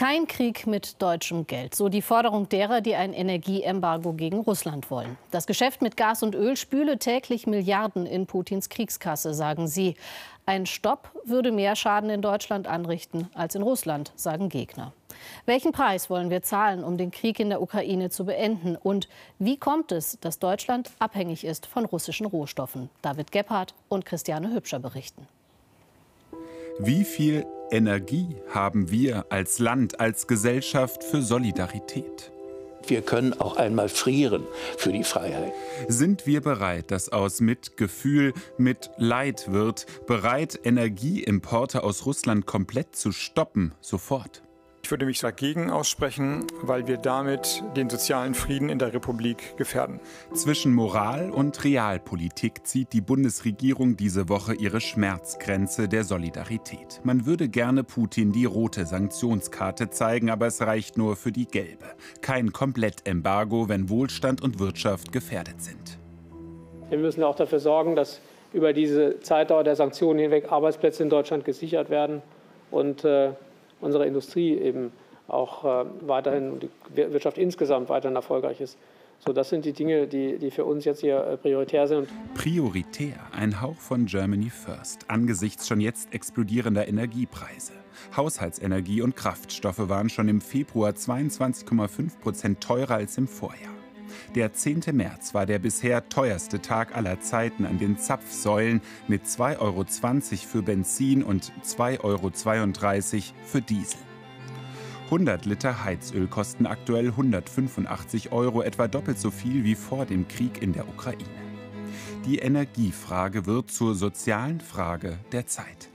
Kein Krieg mit deutschem Geld. So die Forderung derer, die ein Energieembargo gegen Russland wollen. Das Geschäft mit Gas und Öl spüle täglich Milliarden in Putins Kriegskasse, sagen sie. Ein Stopp würde mehr Schaden in Deutschland anrichten als in Russland, sagen Gegner. Welchen Preis wollen wir zahlen, um den Krieg in der Ukraine zu beenden? Und wie kommt es, dass Deutschland abhängig ist von russischen Rohstoffen? David Gebhardt und Christiane Hübscher berichten. Wie viel Energie haben wir als Land, als Gesellschaft für Solidarität? Wir können auch einmal frieren für die Freiheit. Sind wir bereit, dass aus Mitgefühl mit Leid wird, bereit, Energieimporte aus Russland komplett zu stoppen, sofort? Ich würde mich dagegen aussprechen, weil wir damit den sozialen Frieden in der Republik gefährden. Zwischen Moral und Realpolitik zieht die Bundesregierung diese Woche ihre Schmerzgrenze der Solidarität. Man würde gerne Putin die rote Sanktionskarte zeigen, aber es reicht nur für die gelbe. Kein Komplettembargo, wenn Wohlstand und Wirtschaft gefährdet sind. Wir müssen auch dafür sorgen, dass über diese Zeitdauer der Sanktionen hinweg Arbeitsplätze in Deutschland gesichert werden und äh, unsere Industrie eben auch äh, weiterhin und die Wirtschaft insgesamt weiterhin erfolgreich ist. So, das sind die Dinge, die, die für uns jetzt hier äh, prioritär sind. Prioritär, ein Hauch von Germany First, angesichts schon jetzt explodierender Energiepreise. Haushaltsenergie und Kraftstoffe waren schon im Februar 22,5 Prozent teurer als im Vorjahr. Der 10. März war der bisher teuerste Tag aller Zeiten an den Zapfsäulen mit 2,20 Euro für Benzin und 2,32 Euro für Diesel. 100 Liter Heizöl kosten aktuell 185 Euro, etwa doppelt so viel wie vor dem Krieg in der Ukraine. Die Energiefrage wird zur sozialen Frage der Zeit.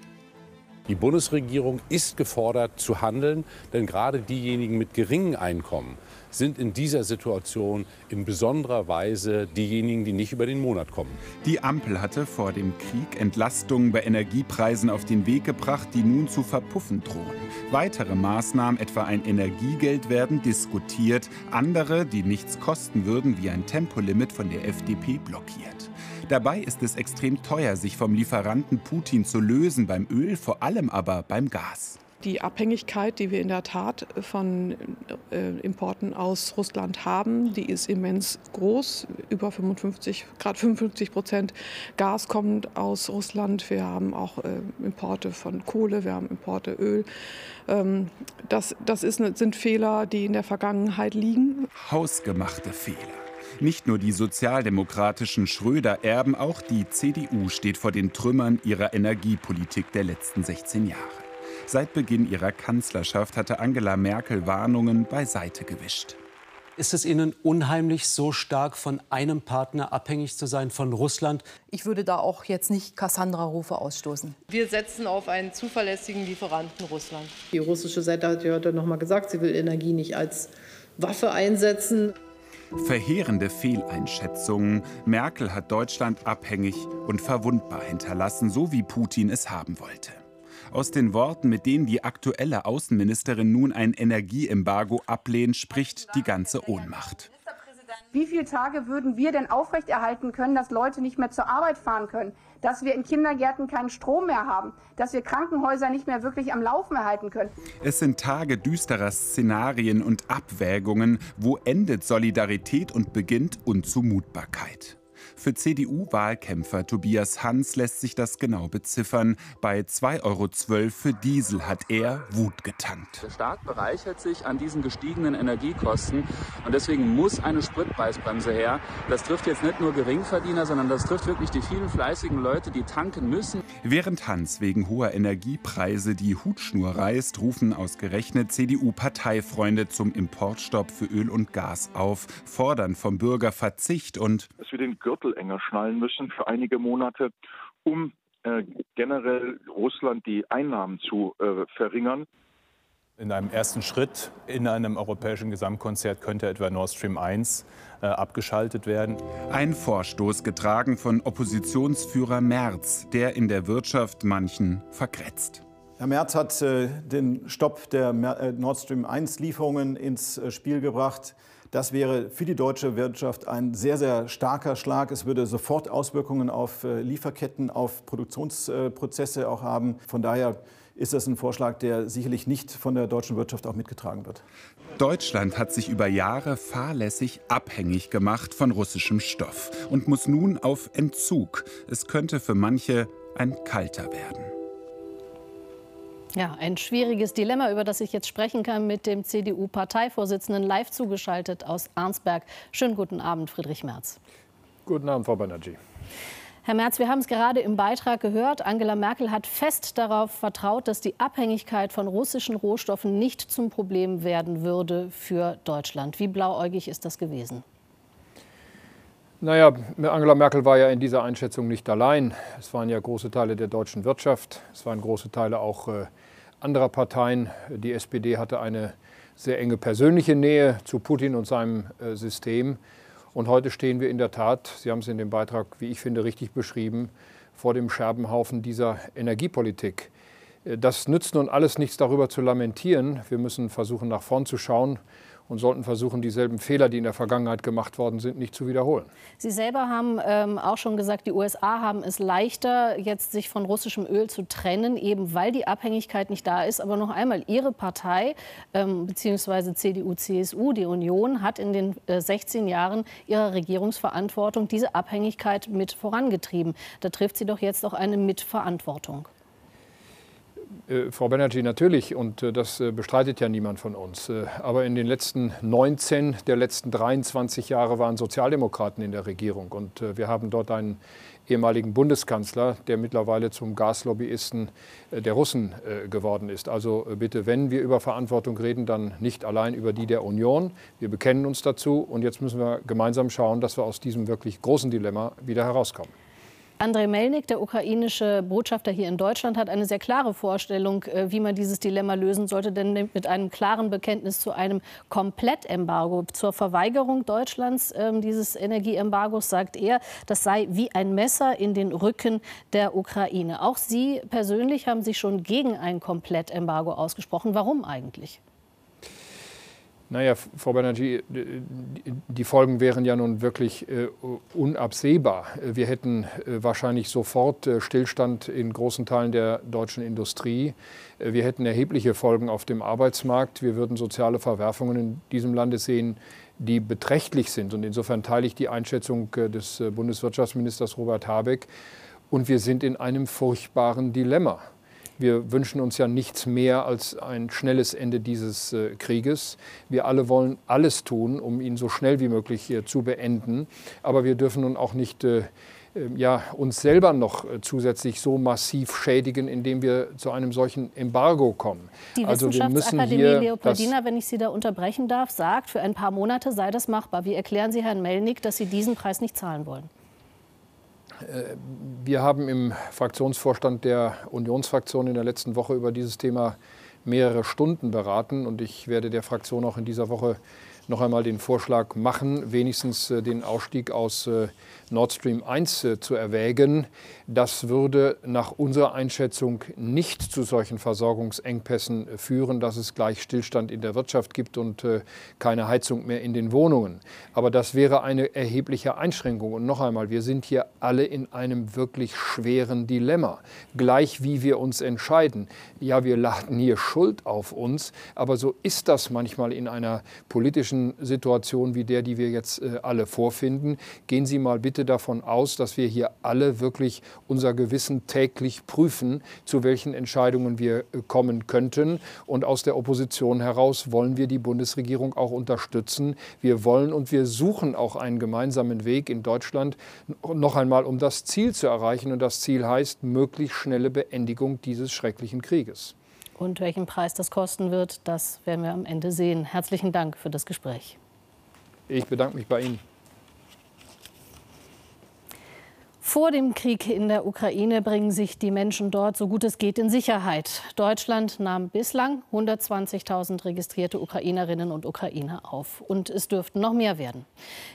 Die Bundesregierung ist gefordert zu handeln, denn gerade diejenigen mit geringen Einkommen sind in dieser Situation in besonderer Weise diejenigen, die nicht über den Monat kommen. Die Ampel hatte vor dem Krieg Entlastungen bei Energiepreisen auf den Weg gebracht, die nun zu verpuffen drohen. Weitere Maßnahmen, etwa ein Energiegeld, werden diskutiert. Andere, die nichts kosten würden, wie ein Tempolimit von der FDP, blockiert. Dabei ist es extrem teuer, sich vom Lieferanten Putin zu lösen, beim Öl, vor allem aber beim Gas. Die Abhängigkeit, die wir in der Tat von äh, Importen aus Russland haben, die ist immens groß. Über 55, gerade 55 Prozent Gas kommt aus Russland. Wir haben auch äh, Importe von Kohle, wir haben Importe Öl. Ähm, das das ist, sind Fehler, die in der Vergangenheit liegen. Hausgemachte Fehler. Nicht nur die sozialdemokratischen Schröder-Erben, auch die CDU steht vor den Trümmern ihrer Energiepolitik der letzten 16 Jahre. Seit Beginn ihrer Kanzlerschaft hatte Angela Merkel Warnungen beiseite gewischt. Ist es Ihnen unheimlich, so stark von einem Partner abhängig zu sein, von Russland? Ich würde da auch jetzt nicht Cassandra-Rufe ausstoßen. Wir setzen auf einen zuverlässigen Lieferanten Russland. Die russische Seite hat ja heute noch mal gesagt, sie will Energie nicht als Waffe einsetzen. Verheerende Fehleinschätzungen. Merkel hat Deutschland abhängig und verwundbar hinterlassen, so wie Putin es haben wollte. Aus den Worten, mit denen die aktuelle Außenministerin nun ein Energieembargo ablehnt, spricht die ganze Ohnmacht. Wie viele Tage würden wir denn aufrechterhalten können, dass Leute nicht mehr zur Arbeit fahren können, dass wir in Kindergärten keinen Strom mehr haben, dass wir Krankenhäuser nicht mehr wirklich am Laufen erhalten können? Es sind Tage düsterer Szenarien und Abwägungen. Wo endet Solidarität und beginnt Unzumutbarkeit? Für CDU-Wahlkämpfer Tobias Hans lässt sich das genau beziffern. Bei 2,12 Euro für Diesel hat er Wut getankt. Der Staat bereichert sich an diesen gestiegenen Energiekosten und deswegen muss eine Spritpreisbremse her. Das trifft jetzt nicht nur Geringverdiener, sondern das trifft wirklich die vielen fleißigen Leute, die tanken müssen. Während Hans wegen hoher Energiepreise die Hutschnur reißt, rufen ausgerechnet CDU-Parteifreunde zum Importstopp für Öl und Gas auf, fordern vom Bürger Verzicht und dass wir den Gürtel enger schnallen müssen für einige Monate, um äh, generell Russland die Einnahmen zu äh, verringern. In einem ersten Schritt in einem europäischen Gesamtkonzert könnte etwa Nord Stream 1 äh, abgeschaltet werden. Ein Vorstoß getragen von Oppositionsführer Merz, der in der Wirtschaft manchen verkretzt. Herr Merz hat äh, den Stopp der Nord Stream 1 Lieferungen ins äh, Spiel gebracht. Das wäre für die deutsche Wirtschaft ein sehr, sehr starker Schlag. Es würde sofort Auswirkungen auf äh, Lieferketten, auf Produktionsprozesse auch haben. Von daher ist das ein Vorschlag, der sicherlich nicht von der deutschen Wirtschaft auch mitgetragen wird. Deutschland hat sich über Jahre fahrlässig abhängig gemacht von russischem Stoff und muss nun auf Entzug. Es könnte für manche ein kalter werden. Ja, ein schwieriges Dilemma, über das ich jetzt sprechen kann mit dem CDU-Parteivorsitzenden live zugeschaltet aus Arnsberg. Schönen guten Abend, Friedrich Merz. Guten Abend, Frau Banerjee. Herr Merz, wir haben es gerade im Beitrag gehört. Angela Merkel hat fest darauf vertraut, dass die Abhängigkeit von russischen Rohstoffen nicht zum Problem werden würde für Deutschland. Wie blauäugig ist das gewesen? Naja, Angela Merkel war ja in dieser Einschätzung nicht allein. Es waren ja große Teile der deutschen Wirtschaft, es waren große Teile auch äh, anderer Parteien. Die SPD hatte eine sehr enge persönliche Nähe zu Putin und seinem äh, System. Und heute stehen wir in der Tat, Sie haben es in dem Beitrag, wie ich finde, richtig beschrieben, vor dem Scherbenhaufen dieser Energiepolitik. Äh, das nützt nun alles nichts darüber zu lamentieren. Wir müssen versuchen, nach vorn zu schauen und sollten versuchen, dieselben Fehler, die in der Vergangenheit gemacht worden sind, nicht zu wiederholen. Sie selber haben ähm, auch schon gesagt, die USA haben es leichter, jetzt sich von russischem Öl zu trennen, eben weil die Abhängigkeit nicht da ist. Aber noch einmal, Ihre Partei, ähm, beziehungsweise CDU, CSU, die Union, hat in den äh, 16 Jahren ihrer Regierungsverantwortung diese Abhängigkeit mit vorangetrieben. Da trifft sie doch jetzt auch eine Mitverantwortung. Äh, Frau Banerjee, natürlich, und äh, das äh, bestreitet ja niemand von uns. Aber in den letzten 19 der letzten 23 Jahre waren Sozialdemokraten in der Regierung. Und wir haben dort einen ehemaligen Bundeskanzler, der mittlerweile zum Gaslobbyisten der Russen geworden ist. Also bitte, wenn wir über Verantwortung reden, dann nicht allein über die der Union. Wir bekennen uns dazu. Und jetzt müssen wir gemeinsam schauen, dass wir aus diesem wirklich großen Dilemma wieder herauskommen. Andrei Melnik, der ukrainische Botschafter hier in Deutschland, hat eine sehr klare Vorstellung, äh, wie man dieses Dilemma lösen sollte. Denn mit einem klaren Bekenntnis zu einem Komplettembargo, zur Verweigerung Deutschlands ähm, dieses Energieembargos, sagt er, das sei wie ein Messer in den Rücken der Ukraine. Auch Sie persönlich haben sich schon gegen ein Komplettembargo ausgesprochen. Warum eigentlich? Naja, Frau Banerjee, die Folgen wären ja nun wirklich äh, unabsehbar. Wir hätten äh, wahrscheinlich sofort äh, Stillstand in großen Teilen der deutschen Industrie. Äh, wir hätten erhebliche Folgen auf dem Arbeitsmarkt. Wir würden soziale Verwerfungen in diesem Lande sehen, die beträchtlich sind. Und insofern teile ich die Einschätzung äh, des äh, Bundeswirtschaftsministers Robert Habeck. Und wir sind in einem furchtbaren Dilemma. Wir wünschen uns ja nichts mehr als ein schnelles Ende dieses äh, Krieges. Wir alle wollen alles tun, um ihn so schnell wie möglich äh, zu beenden. Aber wir dürfen nun auch nicht äh, ähm, ja, uns selber noch äh, zusätzlich so massiv schädigen, indem wir zu einem solchen Embargo kommen. Die also Wissenschaftsakademie Leopoldina, wenn ich Sie da unterbrechen darf, sagt, für ein paar Monate sei das machbar. Wie erklären Sie Herrn Melnick, dass Sie diesen Preis nicht zahlen wollen? Wir haben im Fraktionsvorstand der Unionsfraktion in der letzten Woche über dieses Thema mehrere Stunden beraten und ich werde der Fraktion auch in dieser Woche noch einmal den Vorschlag machen, wenigstens äh, den Ausstieg aus äh, Nord Stream 1 äh, zu erwägen. Das würde nach unserer Einschätzung nicht zu solchen Versorgungsengpässen führen, dass es gleich Stillstand in der Wirtschaft gibt und keine Heizung mehr in den Wohnungen. Aber das wäre eine erhebliche Einschränkung. Und noch einmal, wir sind hier alle in einem wirklich schweren Dilemma. Gleich wie wir uns entscheiden. Ja, wir laden hier Schuld auf uns, aber so ist das manchmal in einer politischen politischen Situation wie der, die wir jetzt äh, alle vorfinden, gehen Sie mal bitte davon aus, dass wir hier alle wirklich unser Gewissen täglich prüfen, zu welchen Entscheidungen wir äh, kommen könnten. Und aus der Opposition heraus wollen wir die Bundesregierung auch unterstützen. Wir wollen und wir suchen auch einen gemeinsamen Weg in Deutschland, noch einmal, um das Ziel zu erreichen. Und das Ziel heißt möglichst schnelle Beendigung dieses schrecklichen Krieges. Und welchen Preis das kosten wird, das werden wir am Ende sehen. Herzlichen Dank für das Gespräch. Ich bedanke mich bei Ihnen. Vor dem Krieg in der Ukraine bringen sich die Menschen dort so gut es geht in Sicherheit. Deutschland nahm bislang 120.000 registrierte Ukrainerinnen und Ukrainer auf. Und es dürften noch mehr werden.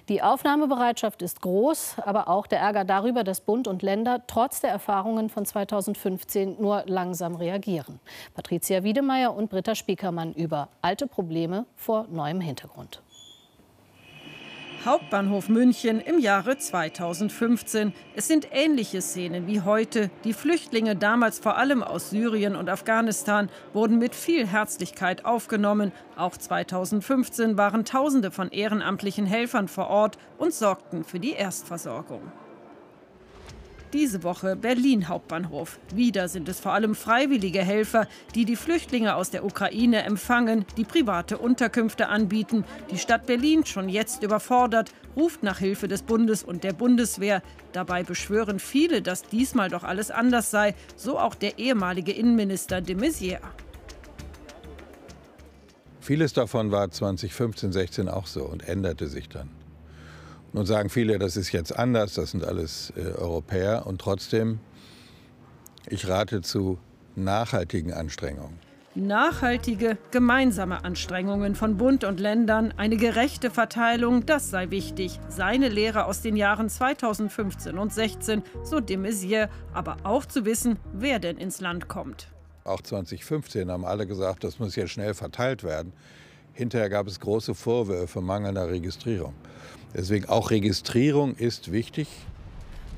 Die Aufnahmebereitschaft ist groß, aber auch der Ärger darüber, dass Bund und Länder trotz der Erfahrungen von 2015 nur langsam reagieren. Patricia Wiedemeyer und Britta Spiekermann über alte Probleme vor neuem Hintergrund. Hauptbahnhof München im Jahre 2015. Es sind ähnliche Szenen wie heute. Die Flüchtlinge, damals vor allem aus Syrien und Afghanistan, wurden mit viel Herzlichkeit aufgenommen. Auch 2015 waren Tausende von ehrenamtlichen Helfern vor Ort und sorgten für die Erstversorgung. Diese Woche Berlin Hauptbahnhof. Wieder sind es vor allem freiwillige Helfer, die die Flüchtlinge aus der Ukraine empfangen, die private Unterkünfte anbieten. Die Stadt Berlin, schon jetzt überfordert, ruft nach Hilfe des Bundes und der Bundeswehr. Dabei beschwören viele, dass diesmal doch alles anders sei, so auch der ehemalige Innenminister de Maizière. Vieles davon war 2015, 16 auch so und änderte sich dann. Nun sagen viele, das ist jetzt anders, das sind alles äh, Europäer. Und trotzdem, ich rate zu nachhaltigen Anstrengungen. Nachhaltige, gemeinsame Anstrengungen von Bund und Ländern, eine gerechte Verteilung, das sei wichtig. Seine Lehre aus den Jahren 2015 und 16, so de Maizière, aber auch zu wissen, wer denn ins Land kommt. Auch 2015 haben alle gesagt, das muss jetzt schnell verteilt werden. Hinterher gab es große Vorwürfe mangelnder Registrierung. Deswegen auch Registrierung ist wichtig.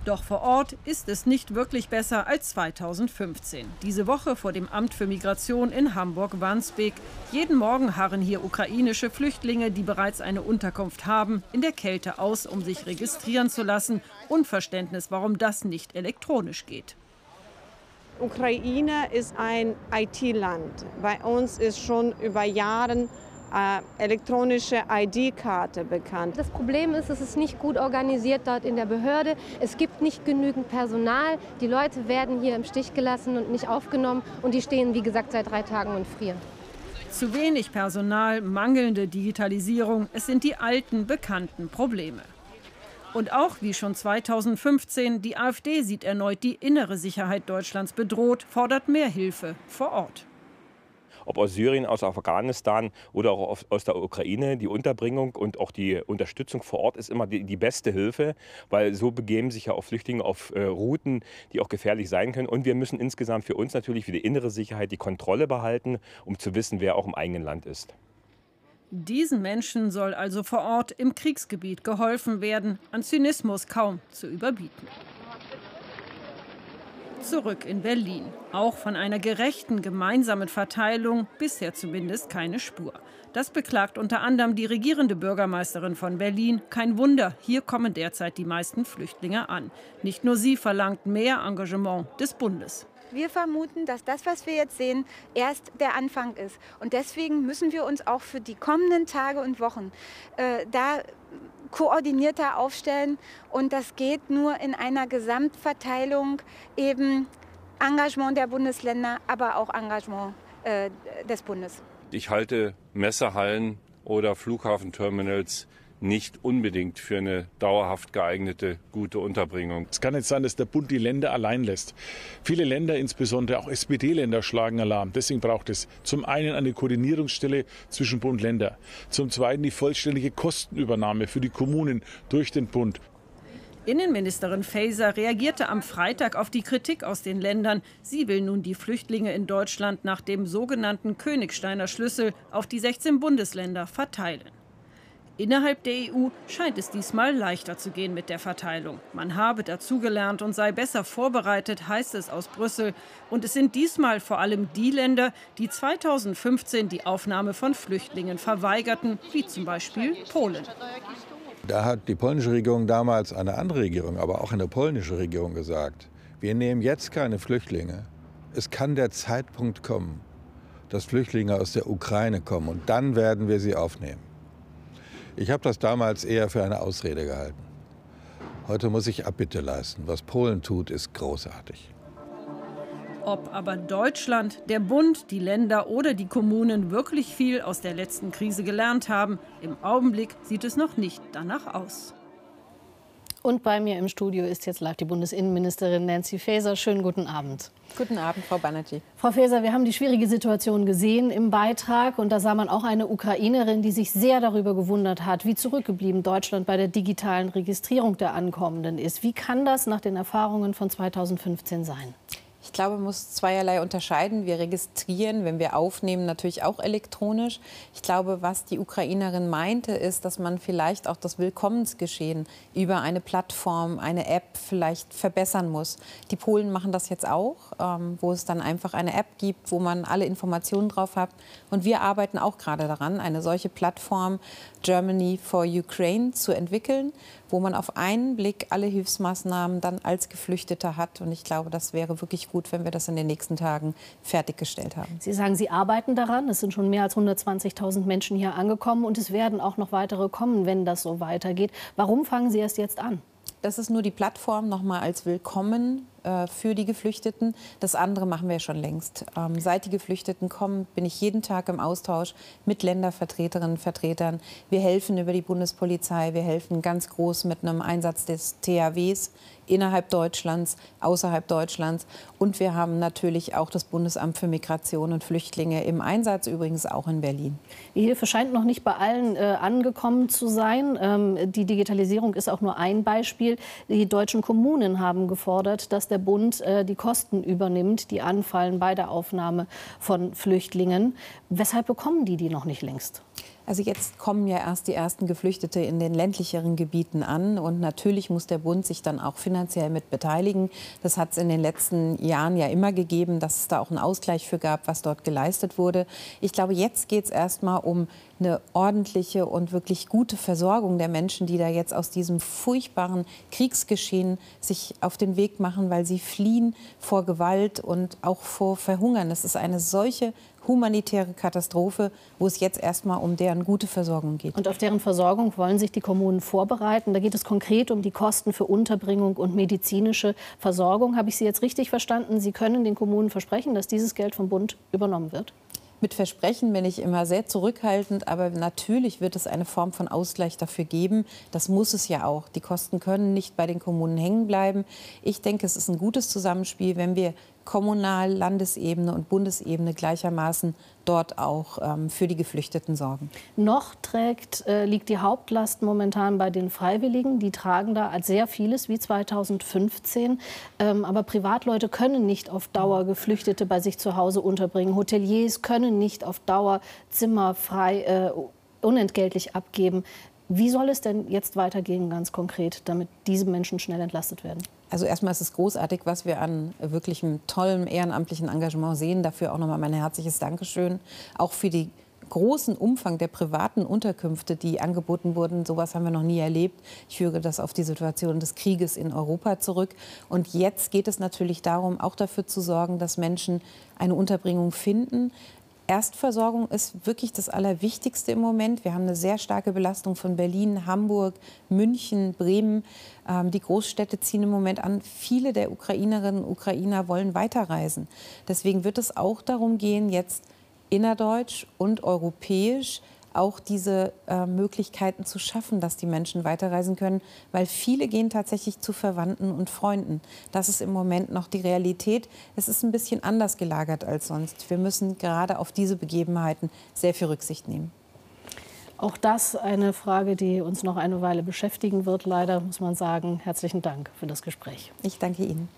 Doch vor Ort ist es nicht wirklich besser als 2015. Diese Woche vor dem Amt für Migration in Hamburg-Wandsbek. Jeden Morgen harren hier ukrainische Flüchtlinge, die bereits eine Unterkunft haben, in der Kälte aus, um sich registrieren zu lassen. Unverständnis, warum das nicht elektronisch geht. Ukraine ist ein IT-Land. Bei uns ist schon über Jahre elektronische ID-Karte bekannt. Das Problem ist, es ist nicht gut organisiert dort in der Behörde. Es gibt nicht genügend Personal. Die Leute werden hier im Stich gelassen und nicht aufgenommen. Und die stehen, wie gesagt, seit drei Tagen und frieren. Zu wenig Personal, mangelnde Digitalisierung, es sind die alten, bekannten Probleme. Und auch wie schon 2015, die AfD sieht erneut die innere Sicherheit Deutschlands bedroht, fordert mehr Hilfe vor Ort ob aus Syrien, aus Afghanistan oder auch aus der Ukraine. Die Unterbringung und auch die Unterstützung vor Ort ist immer die, die beste Hilfe, weil so begeben sich ja auch Flüchtlinge auf äh, Routen, die auch gefährlich sein können. Und wir müssen insgesamt für uns natürlich für die innere Sicherheit die Kontrolle behalten, um zu wissen, wer auch im eigenen Land ist. Diesen Menschen soll also vor Ort im Kriegsgebiet geholfen werden, an Zynismus kaum zu überbieten zurück in Berlin. Auch von einer gerechten gemeinsamen Verteilung bisher zumindest keine Spur. Das beklagt unter anderem die regierende Bürgermeisterin von Berlin. Kein Wunder, hier kommen derzeit die meisten Flüchtlinge an. Nicht nur sie verlangt mehr Engagement des Bundes. Wir vermuten, dass das, was wir jetzt sehen, erst der Anfang ist. Und deswegen müssen wir uns auch für die kommenden Tage und Wochen äh, da koordinierter aufstellen. Und das geht nur in einer Gesamtverteilung eben Engagement der Bundesländer, aber auch Engagement äh, des Bundes. Ich halte Messerhallen oder Flughafenterminals nicht unbedingt für eine dauerhaft geeignete, gute Unterbringung. Es kann nicht sein, dass der Bund die Länder allein lässt. Viele Länder, insbesondere auch SPD-Länder, schlagen Alarm. Deswegen braucht es zum einen eine Koordinierungsstelle zwischen Bund und Länder, zum zweiten die vollständige Kostenübernahme für die Kommunen durch den Bund. Innenministerin Faeser reagierte am Freitag auf die Kritik aus den Ländern. Sie will nun die Flüchtlinge in Deutschland nach dem sogenannten Königsteiner Schlüssel auf die 16 Bundesländer verteilen. Innerhalb der EU scheint es diesmal leichter zu gehen mit der Verteilung. Man habe dazugelernt und sei besser vorbereitet, heißt es aus Brüssel. Und es sind diesmal vor allem die Länder, die 2015 die Aufnahme von Flüchtlingen verweigerten, wie zum Beispiel Polen. Da hat die polnische Regierung damals eine andere Regierung, aber auch eine polnische Regierung gesagt, wir nehmen jetzt keine Flüchtlinge. Es kann der Zeitpunkt kommen, dass Flüchtlinge aus der Ukraine kommen und dann werden wir sie aufnehmen. Ich habe das damals eher für eine Ausrede gehalten. Heute muss ich Abbitte leisten. Was Polen tut, ist großartig. Ob aber Deutschland, der Bund, die Länder oder die Kommunen wirklich viel aus der letzten Krise gelernt haben, im Augenblick sieht es noch nicht danach aus. Und bei mir im Studio ist jetzt live die Bundesinnenministerin Nancy Faeser. Schönen guten Abend. Guten Abend, Frau Banerjee. Frau Faeser, wir haben die schwierige Situation gesehen im Beitrag. Und da sah man auch eine Ukrainerin, die sich sehr darüber gewundert hat, wie zurückgeblieben Deutschland bei der digitalen Registrierung der Ankommenden ist. Wie kann das nach den Erfahrungen von 2015 sein? Ich glaube, man muss zweierlei unterscheiden. Wir registrieren, wenn wir aufnehmen, natürlich auch elektronisch. Ich glaube, was die Ukrainerin meinte, ist, dass man vielleicht auch das Willkommensgeschehen über eine Plattform, eine App vielleicht verbessern muss. Die Polen machen das jetzt auch, ähm, wo es dann einfach eine App gibt, wo man alle Informationen drauf hat. Und wir arbeiten auch gerade daran, eine solche Plattform Germany for Ukraine zu entwickeln, wo man auf einen Blick alle Hilfsmaßnahmen dann als Geflüchteter hat. Und ich glaube, das wäre wirklich gut, wenn wir das in den nächsten Tagen fertiggestellt haben. Sie sagen, Sie arbeiten daran. Es sind schon mehr als 120.000 Menschen hier angekommen und es werden auch noch weitere kommen, wenn das so weitergeht. Warum fangen Sie erst jetzt an? Das ist nur die Plattform nochmal als Willkommen äh, für die Geflüchteten. Das andere machen wir schon längst. Ähm, seit die Geflüchteten kommen, bin ich jeden Tag im Austausch mit Ländervertreterinnen und Vertretern. Wir helfen über die Bundespolizei, wir helfen ganz groß mit einem Einsatz des THWs innerhalb Deutschlands, außerhalb Deutschlands. Und wir haben natürlich auch das Bundesamt für Migration und Flüchtlinge im Einsatz, übrigens auch in Berlin. Die Hilfe scheint noch nicht bei allen äh, angekommen zu sein. Ähm, die Digitalisierung ist auch nur ein Beispiel. Die deutschen Kommunen haben gefordert, dass der Bund äh, die Kosten übernimmt, die anfallen bei der Aufnahme von Flüchtlingen. Weshalb bekommen die die noch nicht längst? Also jetzt kommen ja erst die ersten Geflüchtete in den ländlicheren Gebieten an und natürlich muss der Bund sich dann auch finanziell mit beteiligen. Das hat es in den letzten Jahren ja immer gegeben, dass es da auch einen Ausgleich für gab, was dort geleistet wurde. Ich glaube, jetzt geht es erst mal um eine ordentliche und wirklich gute Versorgung der Menschen, die da jetzt aus diesem furchtbaren Kriegsgeschehen sich auf den Weg machen, weil sie fliehen vor Gewalt und auch vor Verhungern. Es ist eine solche humanitäre Katastrophe, wo es jetzt erstmal um deren gute Versorgung geht. Und auf deren Versorgung wollen sich die Kommunen vorbereiten. Da geht es konkret um die Kosten für Unterbringung und medizinische Versorgung. Habe ich Sie jetzt richtig verstanden? Sie können den Kommunen versprechen, dass dieses Geld vom Bund übernommen wird? Mit Versprechen bin ich immer sehr zurückhaltend, aber natürlich wird es eine Form von Ausgleich dafür geben. Das muss es ja auch. Die Kosten können nicht bei den Kommunen hängen bleiben. Ich denke, es ist ein gutes Zusammenspiel, wenn wir Kommunal-, Landesebene und Bundesebene gleichermaßen dort auch ähm, für die Geflüchteten sorgen. Noch trägt, äh, liegt die Hauptlast momentan bei den Freiwilligen. Die tragen da als sehr vieles wie 2015. Ähm, aber Privatleute können nicht auf Dauer Geflüchtete bei sich zu Hause unterbringen. Hoteliers können nicht auf Dauer Zimmer frei äh, unentgeltlich abgeben. Wie soll es denn jetzt weitergehen, ganz konkret, damit diese Menschen schnell entlastet werden? Also erstmal ist es großartig, was wir an wirklichem tollem ehrenamtlichen Engagement sehen. Dafür auch nochmal mein herzliches Dankeschön. Auch für die großen Umfang der privaten Unterkünfte, die angeboten wurden. Sowas haben wir noch nie erlebt. Ich führe das auf die Situation des Krieges in Europa zurück. Und jetzt geht es natürlich darum, auch dafür zu sorgen, dass Menschen eine Unterbringung finden, Erstversorgung ist wirklich das Allerwichtigste im Moment. Wir haben eine sehr starke Belastung von Berlin, Hamburg, München, Bremen. Ähm, die Großstädte ziehen im Moment an. Viele der Ukrainerinnen und Ukrainer wollen weiterreisen. Deswegen wird es auch darum gehen, jetzt innerdeutsch und europäisch auch diese äh, Möglichkeiten zu schaffen, dass die Menschen weiterreisen können, weil viele gehen tatsächlich zu Verwandten und Freunden. Das ist im Moment noch die Realität. Es ist ein bisschen anders gelagert als sonst. Wir müssen gerade auf diese Begebenheiten sehr viel Rücksicht nehmen. Auch das eine Frage, die uns noch eine Weile beschäftigen wird. Leider muss man sagen, herzlichen Dank für das Gespräch. Ich danke Ihnen.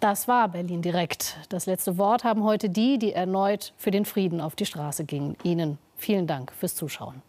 Das war Berlin direkt. Das letzte Wort haben heute die, die erneut für den Frieden auf die Straße gingen. Ihnen vielen Dank fürs Zuschauen.